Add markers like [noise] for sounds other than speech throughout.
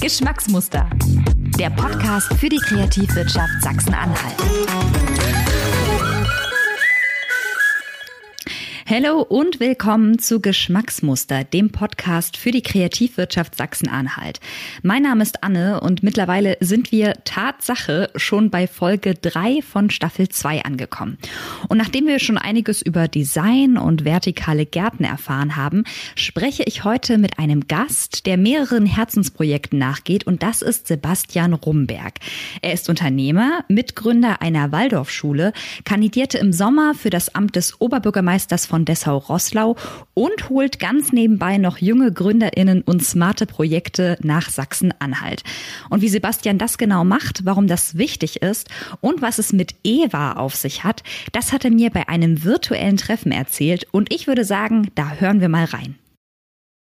Geschmacksmuster. Der Podcast für die Kreativwirtschaft Sachsen-Anhalt. Hallo und willkommen zu Geschmacksmuster, dem Podcast für die Kreativwirtschaft Sachsen-Anhalt. Mein Name ist Anne und mittlerweile sind wir Tatsache schon bei Folge 3 von Staffel 2 angekommen. Und nachdem wir schon einiges über Design und vertikale Gärten erfahren haben, spreche ich heute mit einem Gast, der mehreren Herzensprojekten nachgeht und das ist Sebastian Rumberg. Er ist Unternehmer, Mitgründer einer Waldorfschule, kandidierte im Sommer für das Amt des Oberbürgermeisters von von Dessau-Rosslau und holt ganz nebenbei noch junge GründerInnen und smarte Projekte nach Sachsen-Anhalt. Und wie Sebastian das genau macht, warum das wichtig ist und was es mit Eva auf sich hat, das hat er mir bei einem virtuellen Treffen erzählt und ich würde sagen, da hören wir mal rein.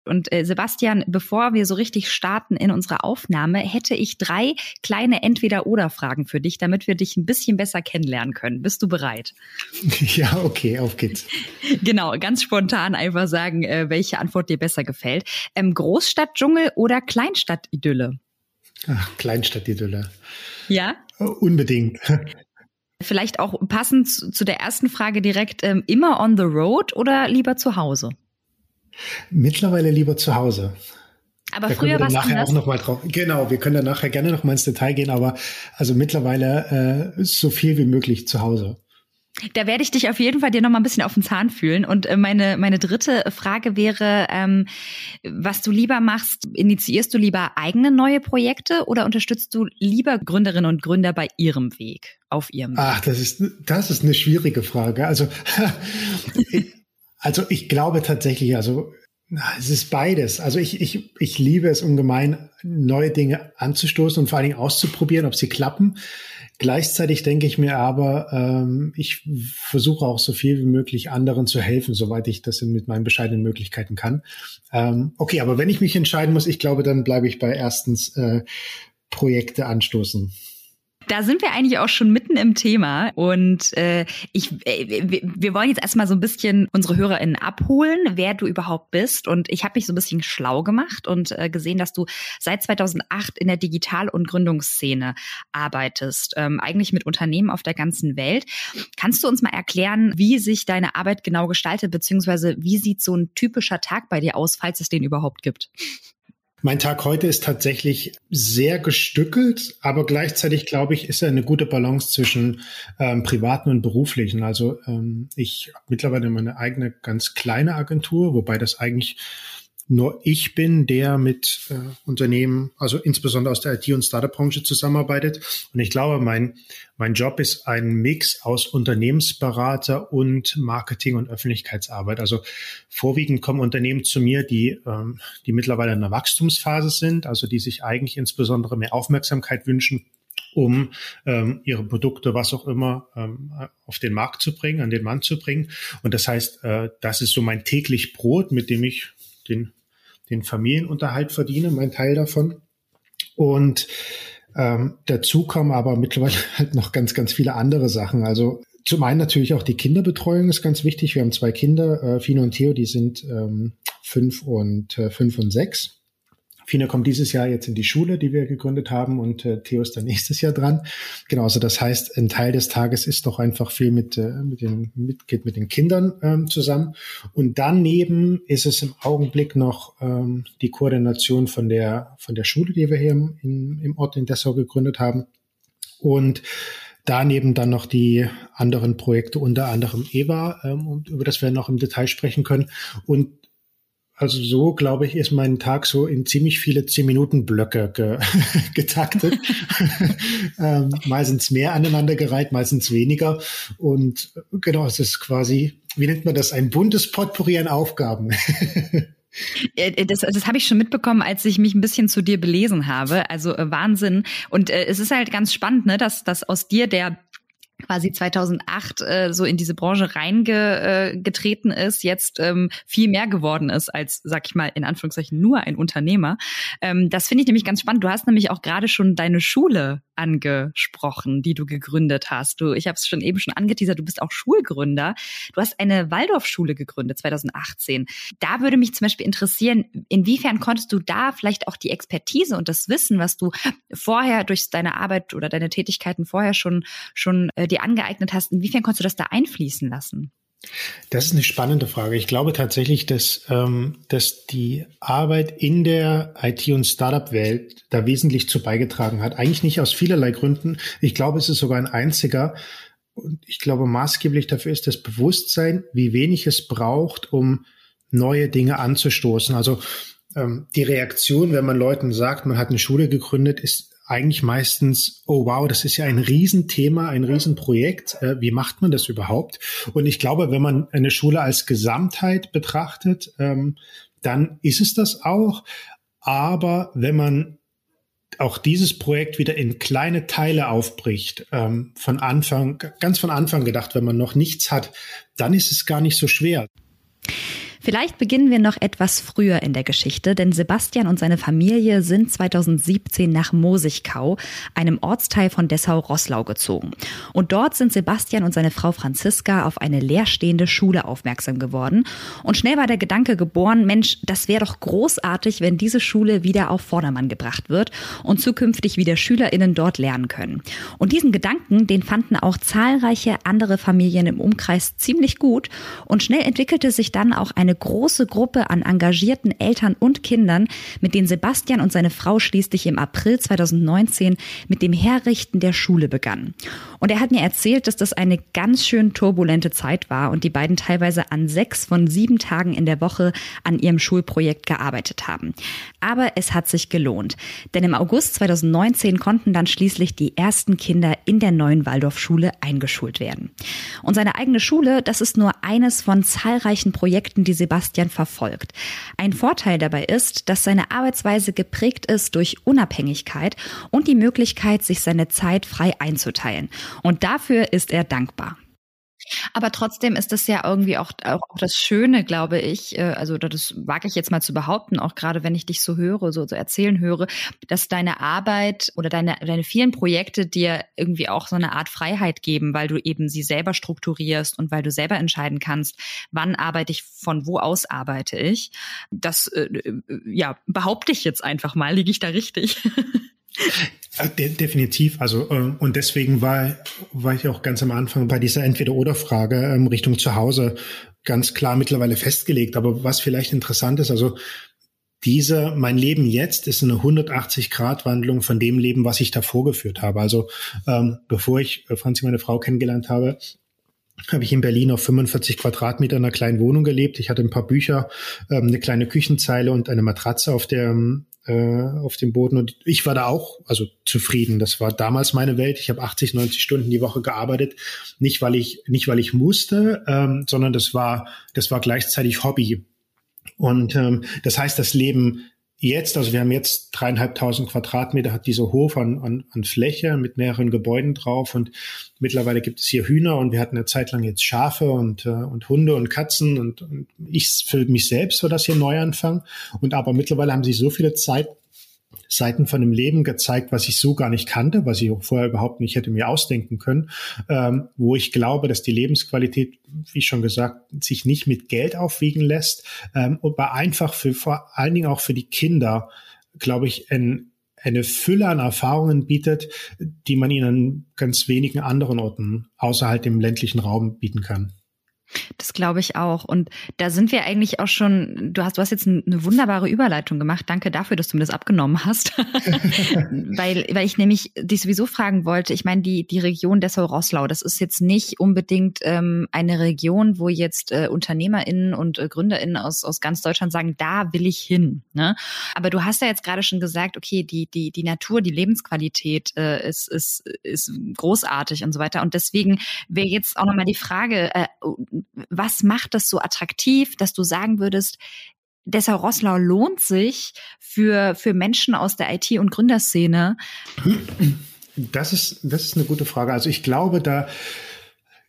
Und äh, Sebastian, bevor wir so richtig starten in unserer Aufnahme, hätte ich drei kleine Entweder-Oder-Fragen für dich, damit wir dich ein bisschen besser kennenlernen können. Bist du bereit? [laughs] Ja, okay, auf geht's. [laughs] Genau, ganz spontan einfach sagen, äh, welche Antwort dir besser gefällt. Ähm, Großstadtdschungel oder Kleinstadtidylle? Ach, Kleinstadtidylle. Ja? Uh, unbedingt. [laughs] Vielleicht auch passend zu der ersten Frage direkt, ähm, immer on the road oder lieber zu Hause? Mittlerweile lieber zu Hause. Aber da früher war es nachher auch noch mal drauf. Genau, wir können da nachher gerne noch mal ins Detail gehen, aber also mittlerweile äh, so viel wie möglich zu Hause. Da werde ich dich auf jeden Fall dir noch mal ein bisschen auf den Zahn fühlen. Und äh, meine, meine dritte Frage wäre, ähm, was du lieber machst, initiierst du lieber eigene neue Projekte oder unterstützt du lieber Gründerinnen und Gründer bei ihrem Weg, auf ihrem Weg? Ach, das ist, das ist eine schwierige Frage. Also, [laughs] Also ich glaube tatsächlich, also es ist beides. Also ich, ich, ich liebe es ungemein, neue Dinge anzustoßen und vor allen Dingen auszuprobieren, ob sie klappen. Gleichzeitig denke ich mir aber, ähm, ich versuche auch so viel wie möglich anderen zu helfen, soweit ich das mit meinen bescheidenen Möglichkeiten kann. Ähm, okay, aber wenn ich mich entscheiden muss, ich glaube, dann bleibe ich bei erstens äh, Projekte anstoßen. Da sind wir eigentlich auch schon mitten im Thema und äh, ich, äh, wir wollen jetzt erstmal so ein bisschen unsere HörerInnen abholen, wer du überhaupt bist und ich habe mich so ein bisschen schlau gemacht und äh, gesehen, dass du seit 2008 in der Digital- und Gründungsszene arbeitest, ähm, eigentlich mit Unternehmen auf der ganzen Welt. Kannst du uns mal erklären, wie sich deine Arbeit genau gestaltet, beziehungsweise wie sieht so ein typischer Tag bei dir aus, falls es den überhaupt gibt? Mein Tag heute ist tatsächlich sehr gestückelt, aber gleichzeitig glaube ich, ist er eine gute Balance zwischen ähm, privaten und beruflichen. Also ähm, ich habe mittlerweile meine eigene ganz kleine Agentur, wobei das eigentlich nur ich bin, der mit äh, Unternehmen, also insbesondere aus der IT- und Startup-Branche zusammenarbeitet. Und ich glaube, mein, mein Job ist ein Mix aus Unternehmensberater und Marketing- und Öffentlichkeitsarbeit. Also vorwiegend kommen Unternehmen zu mir, die, ähm, die mittlerweile in einer Wachstumsphase sind, also die sich eigentlich insbesondere mehr Aufmerksamkeit wünschen um ähm, ihre Produkte, was auch immer, ähm, auf den Markt zu bringen, an den Mann zu bringen. Und das heißt, äh, das ist so mein täglich Brot, mit dem ich den den Familienunterhalt verdiene, mein Teil davon. Und ähm, dazu kommen aber mittlerweile [laughs] halt noch ganz, ganz viele andere Sachen. Also zum einen natürlich auch die Kinderbetreuung ist ganz wichtig. Wir haben zwei Kinder, äh, Fino und Theo, die sind ähm, fünf und äh, fünf und sechs. Fina kommt dieses Jahr jetzt in die Schule, die wir gegründet haben, und äh, Theo ist dann nächstes Jahr dran. Genau, also das heißt, ein Teil des Tages ist doch einfach viel mit, äh, mit den, mit, geht mit den Kindern ähm, zusammen. Und daneben ist es im Augenblick noch ähm, die Koordination von der, von der Schule, die wir hier im, in, im Ort in Dessau gegründet haben. Und daneben dann noch die anderen Projekte, unter anderem EVA, ähm, über das wir noch im Detail sprechen können. Und also so, glaube ich, ist mein Tag so in ziemlich viele Zehn-Minuten-Blöcke ge [laughs] getaktet. [laughs] ähm, meistens mehr aneinandergereiht, meistens weniger. Und genau, es ist quasi, wie nennt man das, ein buntes Potpourri an Aufgaben. [laughs] Äh, das, das habe ich schon mitbekommen, als ich mich ein bisschen zu dir belesen habe. Also äh, Wahnsinn. Und äh, es ist halt ganz spannend, ne, dass, dass aus dir der quasi 2008 äh, so in diese Branche reingetreten äh, ist, jetzt ähm, viel mehr geworden ist als, sag ich mal, in Anführungszeichen nur ein Unternehmer. Ähm, das finde ich nämlich ganz spannend. Du hast nämlich auch gerade schon deine Schule angesprochen, die du gegründet hast. Du, ich habe es schon eben schon angeteasert, du bist auch Schulgründer. Du hast eine Waldorfschule gegründet 2018. Da würde mich zum Beispiel interessieren, inwiefern konntest du da vielleicht auch die Expertise und das Wissen, was du vorher durch deine Arbeit oder deine Tätigkeiten vorher schon schon äh, dir angeeignet hast, inwiefern konntest du das da einfließen lassen? Das ist eine spannende Frage. Ich glaube tatsächlich, dass, ähm, dass die Arbeit in der IT- und Startup-Welt da wesentlich zu beigetragen hat. Eigentlich nicht aus vielerlei Gründen. Ich glaube, es ist sogar ein einziger. Und ich glaube, maßgeblich dafür ist das Bewusstsein, wie wenig es braucht, um neue Dinge anzustoßen. Also ähm, die Reaktion, wenn man Leuten sagt, man hat eine Schule gegründet, ist eigentlich meistens, oh wow, das ist ja ein Riesenthema, ein Riesenprojekt. Äh, wie macht man das überhaupt? Und ich glaube, wenn man eine Schule als Gesamtheit betrachtet, ähm, dann ist es das auch. Aber wenn man auch dieses Projekt wieder in kleine Teile aufbricht, ähm, von Anfang, ganz von Anfang gedacht, wenn man noch nichts hat, dann ist es gar nicht so schwer. Vielleicht beginnen wir noch etwas früher in der Geschichte, denn Sebastian und seine Familie sind 2017 nach Mosigkau, einem Ortsteil von Dessau-Rosslau gezogen. Und dort sind Sebastian und seine Frau Franziska auf eine leerstehende Schule aufmerksam geworden. Und schnell war der Gedanke geboren, Mensch, das wäre doch großartig, wenn diese Schule wieder auf Vordermann gebracht wird und zukünftig wieder SchülerInnen dort lernen können. Und diesen Gedanken, den fanden auch zahlreiche andere Familien im Umkreis ziemlich gut. Und schnell entwickelte sich dann auch eine eine große Gruppe an engagierten Eltern und Kindern, mit denen Sebastian und seine Frau schließlich im April 2019 mit dem Herrichten der Schule begannen. Und er hat mir erzählt, dass das eine ganz schön turbulente Zeit war und die beiden teilweise an sechs von sieben Tagen in der Woche an ihrem Schulprojekt gearbeitet haben. Aber es hat sich gelohnt, denn im August 2019 konnten dann schließlich die ersten Kinder in der neuen Waldorfschule eingeschult werden. Und seine eigene Schule, das ist nur eines von zahlreichen Projekten, die Sebastian verfolgt. Ein Vorteil dabei ist, dass seine Arbeitsweise geprägt ist durch Unabhängigkeit und die Möglichkeit, sich seine Zeit frei einzuteilen. Und dafür ist er dankbar. Aber trotzdem ist das ja irgendwie auch, auch, auch das Schöne, glaube ich, äh, also das wage ich jetzt mal zu behaupten, auch gerade wenn ich dich so höre, so, so erzählen höre, dass deine Arbeit oder deine, deine vielen Projekte dir irgendwie auch so eine Art Freiheit geben, weil du eben sie selber strukturierst und weil du selber entscheiden kannst, wann arbeite ich, von wo aus arbeite ich. Das, äh, äh ja, behaupte ich jetzt einfach mal, liege ich da richtig? [laughs] De definitiv. Also äh, und deswegen war war ich auch ganz am Anfang bei dieser Entweder-oder-Frage ähm, Richtung zu Hause ganz klar mittlerweile festgelegt. Aber was vielleicht interessant ist, also dieser, mein Leben jetzt ist eine 180-Grad-Wandlung von dem Leben, was ich davor geführt habe. Also ähm, bevor ich äh, Franzi, meine Frau, kennengelernt habe, habe ich in Berlin auf 45 Quadratmeter in einer kleinen Wohnung gelebt. Ich hatte ein paar Bücher, ähm, eine kleine Küchenzeile und eine Matratze auf der äh, auf dem Boden. Und ich war da auch also zufrieden. Das war damals meine Welt. Ich habe 80, 90 Stunden die Woche gearbeitet. Nicht, weil ich, nicht, weil ich musste, ähm, sondern das war, das war gleichzeitig Hobby. Und ähm, das heißt, das Leben jetzt, also wir haben jetzt dreieinhalbtausend Quadratmeter, hat dieser Hof an, an, an Fläche mit mehreren Gebäuden drauf und mittlerweile gibt es hier Hühner und wir hatten eine Zeit lang jetzt Schafe und, äh, und Hunde und Katzen und, und ich für mich selbst war das hier Neuanfang. Und aber mittlerweile haben sie so viele Zeit, Seiten von dem Leben gezeigt, was ich so gar nicht kannte, was ich vorher überhaupt nicht hätte mir ausdenken können, ähm, wo ich glaube, dass die Lebensqualität, wie schon gesagt, sich nicht mit Geld aufwiegen lässt, ähm, aber einfach für vor allen Dingen auch für die Kinder, glaube ich, ein eine Fülle an Erfahrungen bietet, die man ihnen an ganz wenigen anderen Orten außerhalb dem ländlichen Raum bieten kann. Das glaube ich auch. Und da sind wir eigentlich auch schon, du hast, du hast jetzt eine wunderbare Überleitung gemacht. Danke dafür, dass du mir das abgenommen hast. [laughs] weil, weil ich nämlich dich sowieso fragen wollte, ich meine, die, die Region Dessau-Rosslau, das ist jetzt nicht unbedingt ähm, eine Region, wo jetzt äh, UnternehmerInnen und äh, GründerInnen aus, aus ganz Deutschland sagen, da will ich hin. Ne? Aber du hast ja jetzt gerade schon gesagt, okay, die, die, die Natur, die Lebensqualität äh, ist, ist, ist großartig und so weiter. Und deswegen wäre jetzt auch nochmal die Frage, äh, was macht das so attraktiv, dass du sagen würdest, Dessau-Rosslau lohnt sich für, für Menschen aus der IT- und Gründerszene? Das ist, das ist eine gute Frage. Also ich glaube, da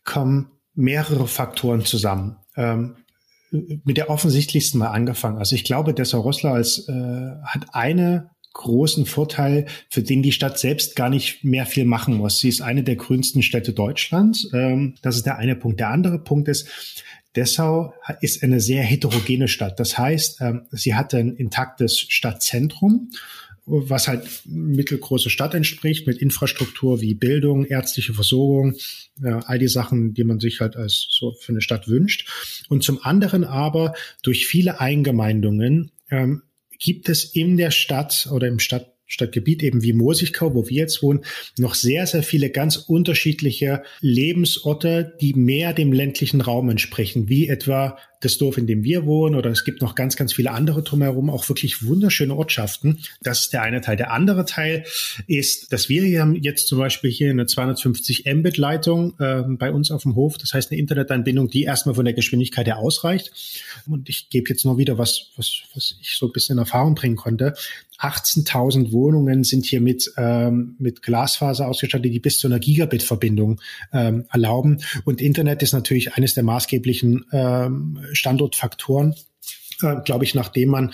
kommen mehrere Faktoren zusammen. Ähm, mit der offensichtlichsten mal angefangen. Also ich glaube, Dessau Rosslau als, äh, hat eine großen Vorteil, für den die Stadt selbst gar nicht mehr viel machen muss. Sie ist eine der grünsten Städte Deutschlands. Ähm, das ist der eine Punkt. Der andere Punkt ist, Dessau ist eine sehr heterogene Stadt. Das heißt, ähm, sie hat ein intaktes Stadtzentrum, was halt mittelgroße Stadt entspricht, mit Infrastruktur wie Bildung, ärztliche Versorgung, all die Sachen, die man sich halt als so für eine Stadt wünscht. Und zum anderen aber durch viele Eingemeindungen ähm, gibt es in der Stadt oder im Stadt Stadtgebiet eben wie Mosigkau, wo wir jetzt wohnen, noch sehr, sehr viele ganz unterschiedliche Lebensorte, die mehr dem ländlichen Raum entsprechen, wie etwa das Dorf, in dem wir wohnen, oder es gibt noch ganz, ganz viele andere drumherum, auch wirklich wunderschöne Ortschaften. Das ist der eine Teil. Der andere Teil ist, dass wir hier haben jetzt zum Beispiel hier eine 250 Mbit-Leitung äh, bei uns auf dem Hof. Das heißt eine Internetanbindung, die erstmal von der Geschwindigkeit her ausreicht. Und ich gebe jetzt noch wieder was, was, was ich so ein bisschen in Erfahrung bringen konnte. 18.000 Wohnungen sind hier mit, ähm, mit Glasfaser ausgestattet, die bis zu einer Gigabit-Verbindung ähm, erlauben. Und Internet ist natürlich eines der maßgeblichen ähm, Standortfaktoren, äh, glaube ich, nach dem man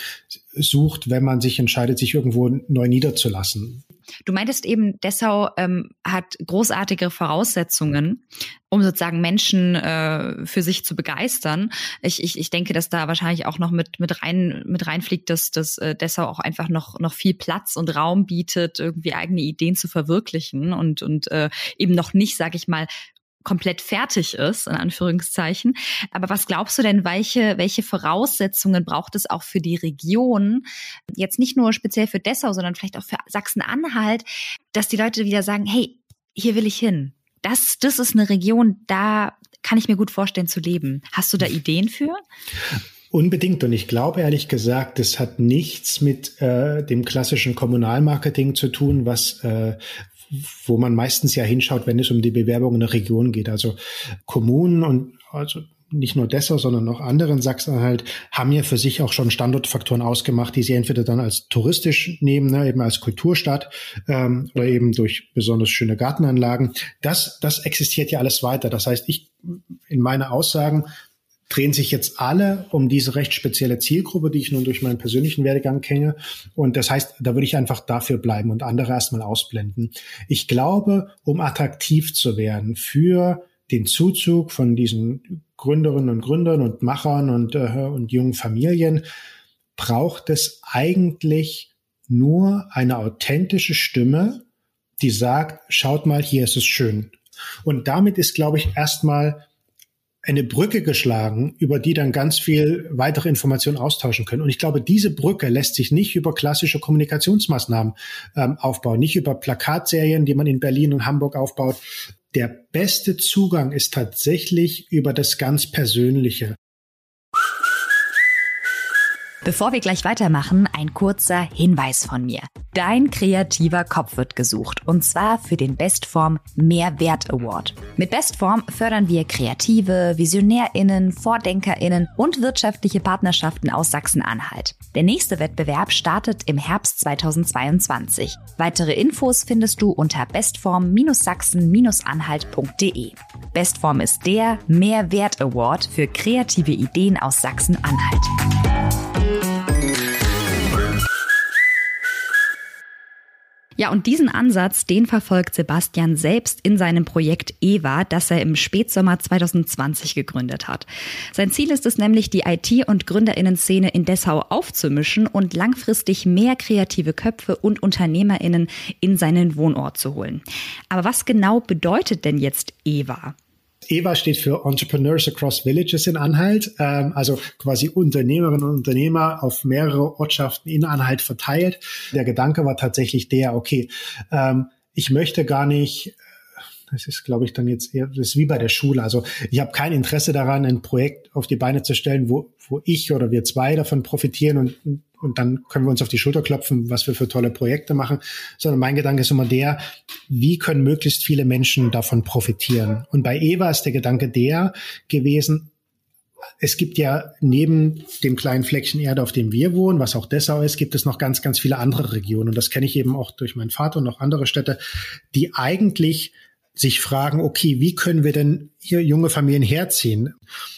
sucht, wenn man sich entscheidet, sich irgendwo neu niederzulassen. Du meintest eben, Dessau ähm, hat großartige Voraussetzungen, um sozusagen Menschen äh, für sich zu begeistern. Ich, ich, ich denke, dass da wahrscheinlich auch noch mit, mit, rein, mit reinfliegt, dass, dass äh, Dessau auch einfach noch, noch viel Platz und Raum bietet, irgendwie eigene Ideen zu verwirklichen und, und äh, eben noch nicht, sage ich mal, komplett fertig ist, in Anführungszeichen. Aber was glaubst du denn, welche, welche Voraussetzungen braucht es auch für die Region, jetzt nicht nur speziell für Dessau, sondern vielleicht auch für Sachsen-Anhalt, dass die Leute wieder sagen, hey, hier will ich hin. Das, das ist eine Region, da kann ich mir gut vorstellen zu leben. Hast du da Ideen für? Unbedingt. Und ich glaube ehrlich gesagt, das hat nichts mit äh, dem klassischen Kommunalmarketing zu tun, was, äh, wo man meistens ja hinschaut, wenn es um die Bewerbung in der Region geht. Also Kommunen und also nicht nur Dessau, sondern auch anderen Sachsen-Anhalt haben ja für sich auch schon Standortfaktoren ausgemacht, die sie entweder dann als touristisch nehmen, ne, eben als Kulturstadt ähm, oder eben durch besonders schöne Gartenanlagen. Das, das existiert ja alles weiter. Das heißt, ich in meine Aussagen drehen sich jetzt alle um diese recht spezielle Zielgruppe, die ich nun durch meinen persönlichen Werdegang kenne. Und das heißt, da würde ich einfach dafür bleiben und andere erstmal ausblenden. Ich glaube, um attraktiv zu werden für den Zuzug von diesen Gründerinnen und Gründern und Machern und, äh, und jungen Familien, braucht es eigentlich nur eine authentische Stimme, die sagt, schaut mal, hier ist es schön. Und damit ist, glaube ich, erstmal eine Brücke geschlagen, über die dann ganz viel weitere Informationen austauschen können. Und ich glaube, diese Brücke lässt sich nicht über klassische Kommunikationsmaßnahmen ähm, aufbauen, nicht über Plakatserien, die man in Berlin und Hamburg aufbaut. Der beste Zugang ist tatsächlich über das ganz Persönliche. Bevor wir gleich weitermachen, ein kurzer Hinweis von mir. Dein kreativer Kopf wird gesucht und zwar für den Bestform Mehrwert Award. Mit Bestform fördern wir Kreative, VisionärInnen, VordenkerInnen und wirtschaftliche Partnerschaften aus Sachsen-Anhalt. Der nächste Wettbewerb startet im Herbst 2022. Weitere Infos findest du unter bestform-sachsen-anhalt.de. Bestform ist der Mehrwert Award für kreative Ideen aus Sachsen-Anhalt. Ja, und diesen Ansatz, den verfolgt Sebastian selbst in seinem Projekt EVA, das er im Spätsommer 2020 gegründet hat. Sein Ziel ist es nämlich, die IT- und Gründerinnen-Szene in Dessau aufzumischen und langfristig mehr kreative Köpfe und UnternehmerInnen in seinen Wohnort zu holen. Aber was genau bedeutet denn jetzt EVA? EVA steht für Entrepreneurs Across Villages in Anhalt, ähm, also quasi Unternehmerinnen und Unternehmer auf mehrere Ortschaften in Anhalt verteilt. Der Gedanke war tatsächlich der, okay, ähm, ich möchte gar nicht das ist, glaube ich, dann jetzt eher, das ist wie bei der Schule. Also ich habe kein Interesse daran, ein Projekt auf die Beine zu stellen, wo, wo ich oder wir zwei davon profitieren und, und dann können wir uns auf die Schulter klopfen, was wir für tolle Projekte machen, sondern mein Gedanke ist immer der, wie können möglichst viele Menschen davon profitieren? Und bei Eva ist der Gedanke der gewesen, es gibt ja neben dem kleinen Fleckchen Erde, auf dem wir wohnen, was auch Dessau ist, gibt es noch ganz, ganz viele andere Regionen. Und das kenne ich eben auch durch meinen Vater und noch andere Städte, die eigentlich sich fragen, okay, wie können wir denn hier junge Familien herziehen?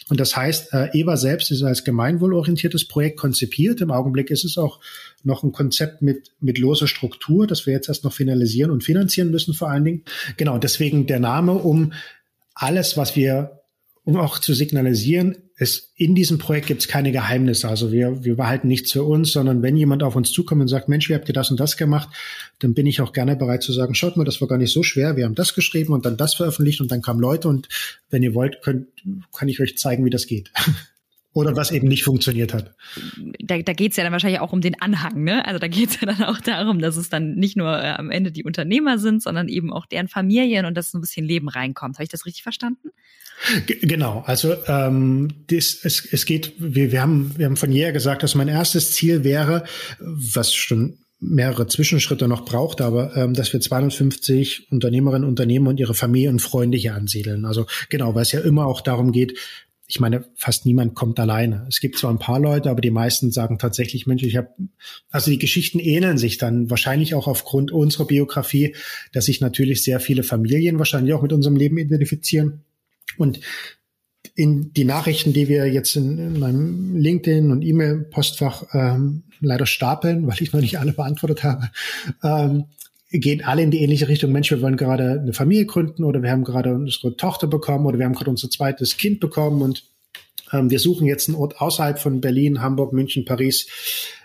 Und das heißt, äh, EVA selbst ist als gemeinwohlorientiertes Projekt konzipiert. Im Augenblick ist es auch noch ein Konzept mit, mit loser Struktur, das wir jetzt erst noch finalisieren und finanzieren müssen vor allen Dingen. Genau, deswegen der Name, um alles, was wir um auch zu signalisieren, es, in diesem Projekt gibt es keine Geheimnisse. Also wir, wir behalten nichts für uns, sondern wenn jemand auf uns zukommt und sagt, Mensch, wie habt ihr das und das gemacht, dann bin ich auch gerne bereit zu sagen, schaut mal, das war gar nicht so schwer. Wir haben das geschrieben und dann das veröffentlicht und dann kamen Leute und wenn ihr wollt, könnt, kann ich euch zeigen, wie das geht. [laughs] Oder was eben nicht funktioniert hat. Da, da geht es ja dann wahrscheinlich auch um den Anhang, ne? Also da geht es ja dann auch darum, dass es dann nicht nur äh, am Ende die Unternehmer sind, sondern eben auch deren Familien und dass so ein bisschen Leben reinkommt. Habe ich das richtig verstanden? G genau, also ähm, das, es, es geht, wir, wir, haben, wir haben von jeher gesagt, dass mein erstes Ziel wäre, was schon mehrere Zwischenschritte noch braucht, aber ähm, dass wir 250 Unternehmerinnen, Unternehmer und ihre Familie und Freunde hier ansiedeln. Also genau, weil es ja immer auch darum geht, ich meine, fast niemand kommt alleine. Es gibt zwar ein paar Leute, aber die meisten sagen tatsächlich, Mensch, ich habe, also die Geschichten ähneln sich dann wahrscheinlich auch aufgrund unserer Biografie, dass sich natürlich sehr viele Familien wahrscheinlich auch mit unserem Leben identifizieren. Und in die Nachrichten, die wir jetzt in, in meinem LinkedIn und E-Mail-Postfach ähm, leider stapeln, weil ich noch nicht alle beantwortet habe, ähm, gehen alle in die ähnliche Richtung. Mensch, wir wollen gerade eine Familie gründen oder wir haben gerade unsere Tochter bekommen oder wir haben gerade unser zweites Kind bekommen und wir suchen jetzt einen Ort außerhalb von Berlin, Hamburg, München, Paris,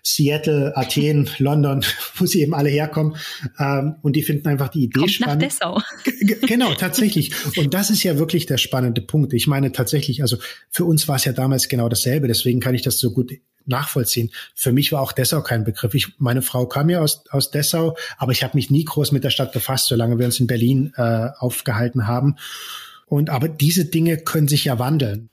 Seattle, Athen, [laughs] London, wo sie eben alle herkommen. Ähm, und die finden einfach die Idee Kommt spannend. Nach Dessau. genau, tatsächlich. Und das ist ja wirklich der spannende Punkt. Ich meine tatsächlich, also für uns war es ja damals genau dasselbe. Deswegen kann ich das so gut nachvollziehen. Für mich war auch Dessau kein Begriff. Ich, meine Frau kam ja aus, aus Dessau, aber ich habe mich nie groß mit der Stadt befasst, solange wir uns in Berlin äh, aufgehalten haben. Und aber diese Dinge können sich ja wandeln.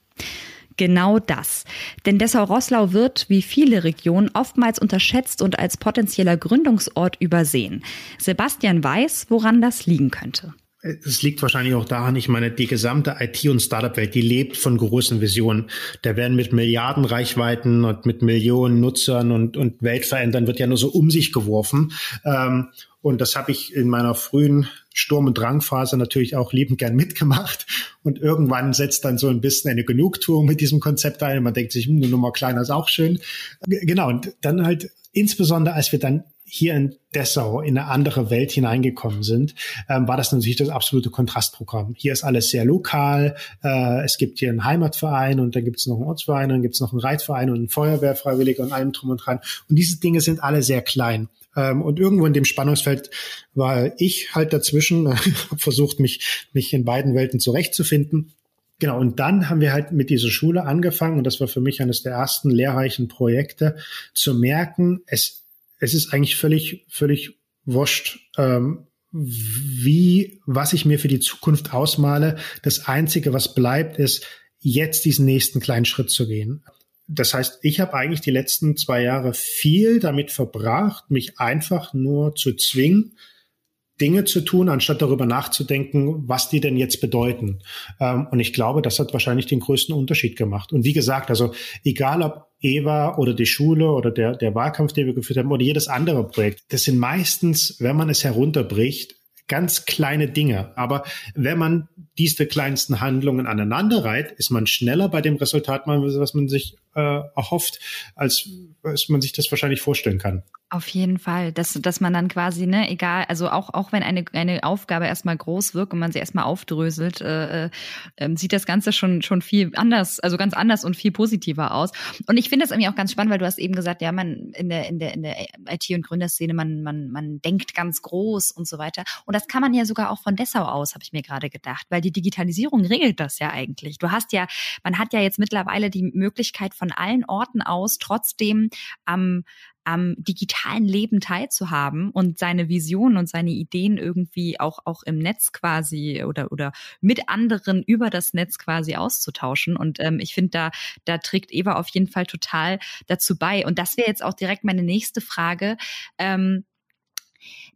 Genau das. Denn Dessau-Rosslau wird, wie viele Regionen, oftmals unterschätzt und als potenzieller Gründungsort übersehen. Sebastian weiß, woran das liegen könnte. Es liegt wahrscheinlich auch daran, ich meine, die gesamte IT- und Startup-Welt, die lebt von großen Visionen. Da werden mit Milliarden Reichweiten und mit Millionen Nutzern und, und Weltverändern wird ja nur so um sich geworfen. Ähm, und das habe ich in meiner frühen Sturm- und Drangphase natürlich auch liebend gern mitgemacht. Und irgendwann setzt dann so ein bisschen eine Genugtuung mit diesem Konzept ein. Und man denkt sich, hm, eine Nummer kleiner ist auch schön. Genau. Und dann halt insbesondere, als wir dann hier in Dessau in eine andere Welt hineingekommen sind, ähm, war das natürlich das absolute Kontrastprogramm. Hier ist alles sehr lokal. Äh, es gibt hier einen Heimatverein und dann gibt es noch einen Ortsverein, dann gibt es noch einen Reitverein und einen Feuerwehrfreiwilliger und allem drum und dran. Und diese Dinge sind alle sehr klein. Ähm, und irgendwo in dem Spannungsfeld war ich halt dazwischen, [laughs] habe versucht, mich, mich in beiden Welten zurechtzufinden. Genau, und dann haben wir halt mit dieser Schule angefangen, und das war für mich eines der ersten lehrreichen Projekte, zu merken, es es ist eigentlich völlig, völlig wurscht, ähm, wie, was ich mir für die Zukunft ausmale. Das Einzige, was bleibt, ist, jetzt diesen nächsten kleinen Schritt zu gehen. Das heißt, ich habe eigentlich die letzten zwei Jahre viel damit verbracht, mich einfach nur zu zwingen, Dinge zu tun, anstatt darüber nachzudenken, was die denn jetzt bedeuten. Ähm, und ich glaube, das hat wahrscheinlich den größten Unterschied gemacht. Und wie gesagt, also egal ob Eva oder die Schule oder der, der Wahlkampf, den wir geführt haben, oder jedes andere Projekt, das sind meistens, wenn man es herunterbricht, ganz kleine Dinge. Aber wenn man diese kleinsten Handlungen aneinander reiht, ist man schneller bei dem Resultat, was man sich äh, erhofft, als, als man sich das wahrscheinlich vorstellen kann. Auf jeden Fall, dass, dass man dann quasi, ne, egal, also auch, auch wenn eine, eine Aufgabe erstmal groß wirkt und man sie erstmal aufdröselt, äh, äh, sieht das Ganze schon, schon viel anders, also ganz anders und viel positiver aus. Und ich finde das irgendwie auch ganz spannend, weil du hast eben gesagt, ja, man in der, in der, in der IT- und Gründerszene, man, man, man denkt ganz groß und so weiter. Und das kann man ja sogar auch von Dessau aus, habe ich mir gerade gedacht, weil die Digitalisierung regelt das ja eigentlich. Du hast ja, man hat ja jetzt mittlerweile die Möglichkeit von allen Orten aus trotzdem am, am digitalen Leben teilzuhaben und seine Visionen und seine Ideen irgendwie auch, auch im Netz quasi oder, oder mit anderen über das Netz quasi auszutauschen. Und ähm, ich finde, da, da trägt Eva auf jeden Fall total dazu bei. Und das wäre jetzt auch direkt meine nächste Frage. Ähm,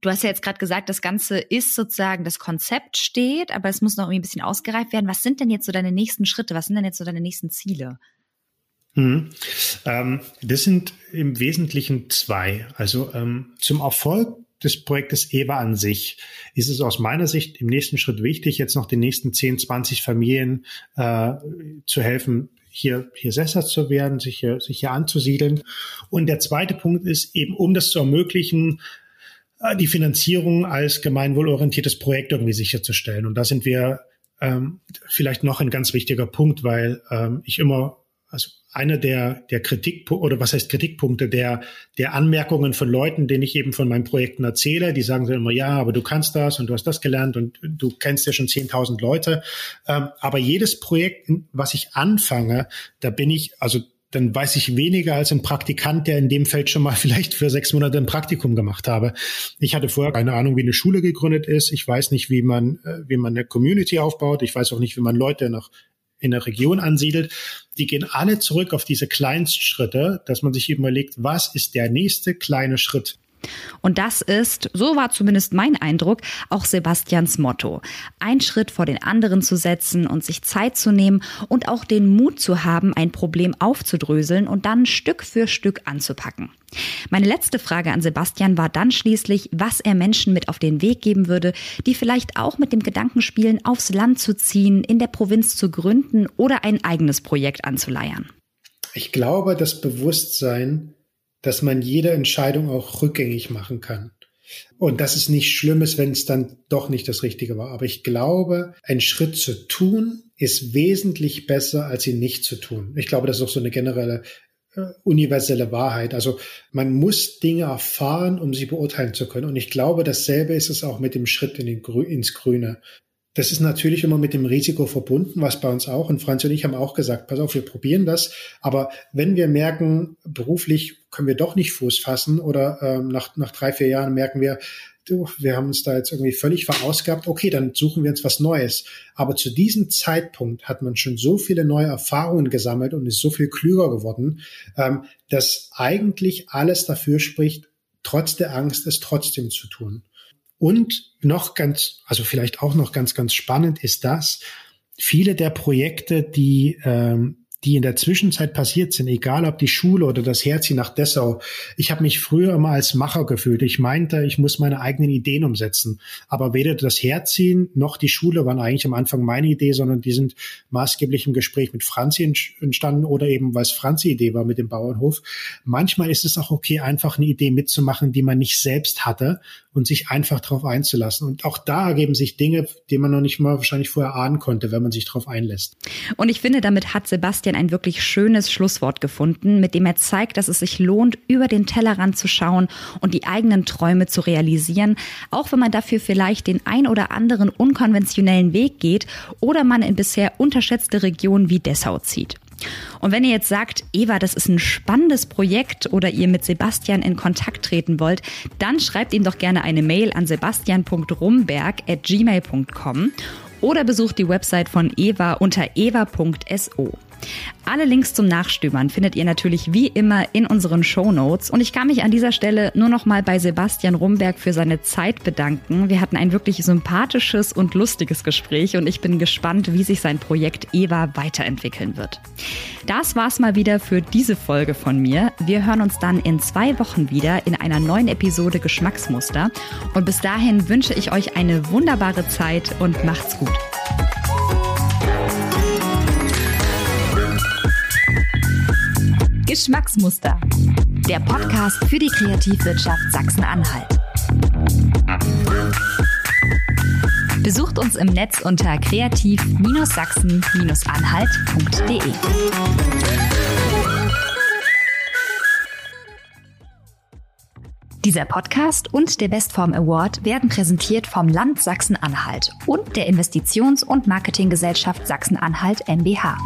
Du hast ja jetzt gerade gesagt, das Ganze ist sozusagen, das Konzept steht, aber es muss noch irgendwie ein bisschen ausgereift werden. Was sind denn jetzt so deine nächsten Schritte? Was sind denn jetzt so deine nächsten Ziele? Mhm. Ähm, das sind im Wesentlichen zwei. Also ähm, zum Erfolg des Projektes EVA an sich ist es aus meiner Sicht im nächsten Schritt wichtig, jetzt noch den nächsten 10, 20 Familien äh, zu helfen, hier, hier sesshaft zu werden, sich hier, sich hier anzusiedeln. Und der zweite Punkt ist eben, um das zu ermöglichen, äh, die Finanzierung als gemeinwohlorientiertes Projekt irgendwie sicherzustellen. Und da sind wir ähm, vielleicht noch ein ganz wichtiger Punkt, weil ähm, ich immer, also einer der, der Kritik oder was heißt Kritikpunkte der, der Anmerkungen von Leuten, denen ich eben von meinen Projekten erzähle, die sagen dann immer, ja, aber du kannst das und du hast das gelernt und du kennst ja schon 10.000 Leute. Ähm, aber jedes Projekt, was ich anfange, da bin ich, also dann weiß ich weniger als ein Praktikant, der in dem Feld schon mal [laughs] vielleicht für sechs Monate ein Praktikum gemacht habe. Ich hatte vorher keine Ahnung, wie eine Schule gegründet ist. Ich weiß nicht, wie man, äh, wie man eine Community aufbaut. Ich weiß auch nicht, wie man Leute nach in der Region ansiedelt, die gehen alle zurück auf diese Kleinstschritte, dass man sich überlegt, was ist der nächste kleine Schritt? Und das ist, so war zumindest mein Eindruck, auch Sebastians Motto. Ein Schritt vor den anderen zu setzen und sich Zeit zu nehmen und auch den Mut zu haben, ein Problem aufzudröseln und dann Stück für Stück anzupacken. Meine letzte Frage an Sebastian war dann schließlich, was er Menschen mit auf den Weg geben würde, die vielleicht auch mit dem Gedanken spielen, aufs Land zu ziehen, in der Provinz zu gründen oder ein eigenes Projekt anzuleiern. Ich glaube, das Bewusstsein, dass man jede Entscheidung auch rückgängig machen kann. Und dass es nicht schlimm ist, wenn es dann doch nicht das Richtige war. Aber ich glaube, einen Schritt zu tun ist wesentlich besser, als ihn nicht zu tun. Ich glaube, das ist auch so eine generelle äh, universelle Wahrheit. Also man muss Dinge erfahren, um sie beurteilen zu können. Und ich glaube, dasselbe ist es auch mit dem Schritt in Grü ins Grüne. Das ist natürlich immer mit dem Risiko verbunden, was bei uns auch. Und Franz und ich haben auch gesagt, pass auf, wir probieren das. Aber wenn wir merken, beruflich können wir doch nicht Fuß fassen oder ähm, nach, nach drei, vier Jahren merken wir, du, wir haben uns da jetzt irgendwie völlig verausgabt, okay, dann suchen wir uns was Neues. Aber zu diesem Zeitpunkt hat man schon so viele neue Erfahrungen gesammelt und ist so viel klüger geworden, ähm, dass eigentlich alles dafür spricht, trotz der Angst es trotzdem zu tun. Und noch ganz, also vielleicht auch noch ganz, ganz spannend ist das, viele der Projekte, die ähm, die in der Zwischenzeit passiert sind, egal ob die Schule oder das Herz nach Dessau. Ich habe mich früher immer als Macher gefühlt. Ich meinte, ich muss meine eigenen Ideen umsetzen. Aber weder das Herziehen noch die Schule waren eigentlich am Anfang meine Idee, sondern die sind maßgeblich im Gespräch mit Franzi entstanden oder eben, weil es Franzi Idee war mit dem Bauernhof. Manchmal ist es auch okay, einfach eine Idee mitzumachen, die man nicht selbst hatte und sich einfach darauf einzulassen. Und auch da ergeben sich Dinge, die man noch nicht mal wahrscheinlich vorher ahnen konnte, wenn man sich darauf einlässt. Und ich finde, damit hat Sebastian Sebastian ein wirklich schönes Schlusswort gefunden, mit dem er zeigt, dass es sich lohnt, über den Tellerrand zu schauen und die eigenen Träume zu realisieren, auch wenn man dafür vielleicht den ein oder anderen unkonventionellen Weg geht oder man in bisher unterschätzte Regionen wie Dessau zieht. Und wenn ihr jetzt sagt, Eva, das ist ein spannendes Projekt oder ihr mit Sebastian in Kontakt treten wollt, dann schreibt ihm doch gerne eine Mail an sebastian.rumberg at gmail.com oder besucht die Website von Eva unter eva.so. Alle Links zum Nachstöbern findet ihr natürlich wie immer in unseren Show Notes. Und ich kann mich an dieser Stelle nur noch mal bei Sebastian Rumberg für seine Zeit bedanken. Wir hatten ein wirklich sympathisches und lustiges Gespräch und ich bin gespannt, wie sich sein Projekt Eva weiterentwickeln wird. Das war's mal wieder für diese Folge von mir. Wir hören uns dann in zwei Wochen wieder in einer neuen Episode Geschmacksmuster. Und bis dahin wünsche ich euch eine wunderbare Zeit und macht's gut. Geschmacksmuster. Der Podcast für die Kreativwirtschaft Sachsen-Anhalt. Besucht uns im Netz unter kreativ-sachsen-anhalt.de. Dieser Podcast und der Bestform Award werden präsentiert vom Land Sachsen-Anhalt und der Investitions- und Marketinggesellschaft Sachsen-Anhalt MBH.